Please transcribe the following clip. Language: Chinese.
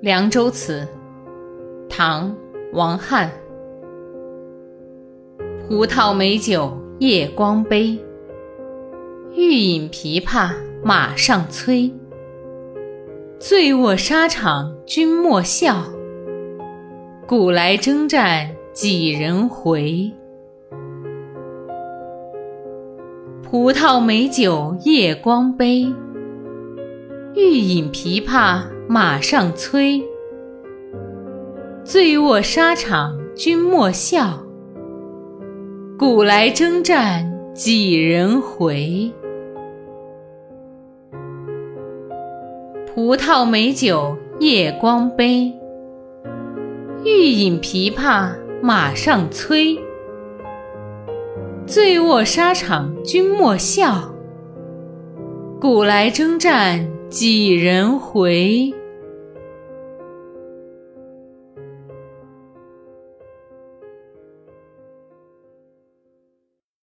凉州词》唐·王翰。葡萄美酒夜光杯，欲饮琵琶马上催。醉卧沙场君莫笑，古来征战几人回？葡萄美酒夜光杯，欲饮琵琶马上催。醉卧沙场君莫笑，古来征战几人回？葡萄美酒夜光杯，欲饮琵琶马上催。醉卧沙场君莫笑，古来征战几人回？